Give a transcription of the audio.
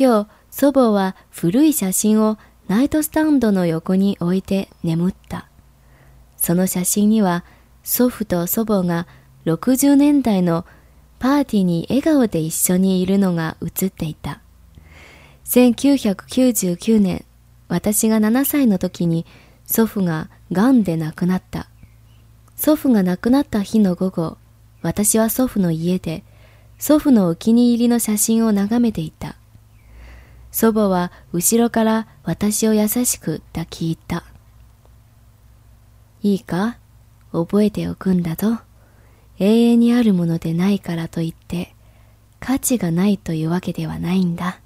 今日、祖母は古い写真をナイトスタンドの横に置いて眠った。その写真には祖父と祖母が60年代のパーティーに笑顔で一緒にいるのが写っていた。1999年、私が7歳の時に祖父が癌で亡くなった。祖父が亡くなった日の午後、私は祖父の家で祖父のお気に入りの写真を眺めていた。祖母は後ろから私を優しく抱き入った。いいか？覚えておくんだぞ。永遠にあるものでないからといって、価値がないというわけではないんだ。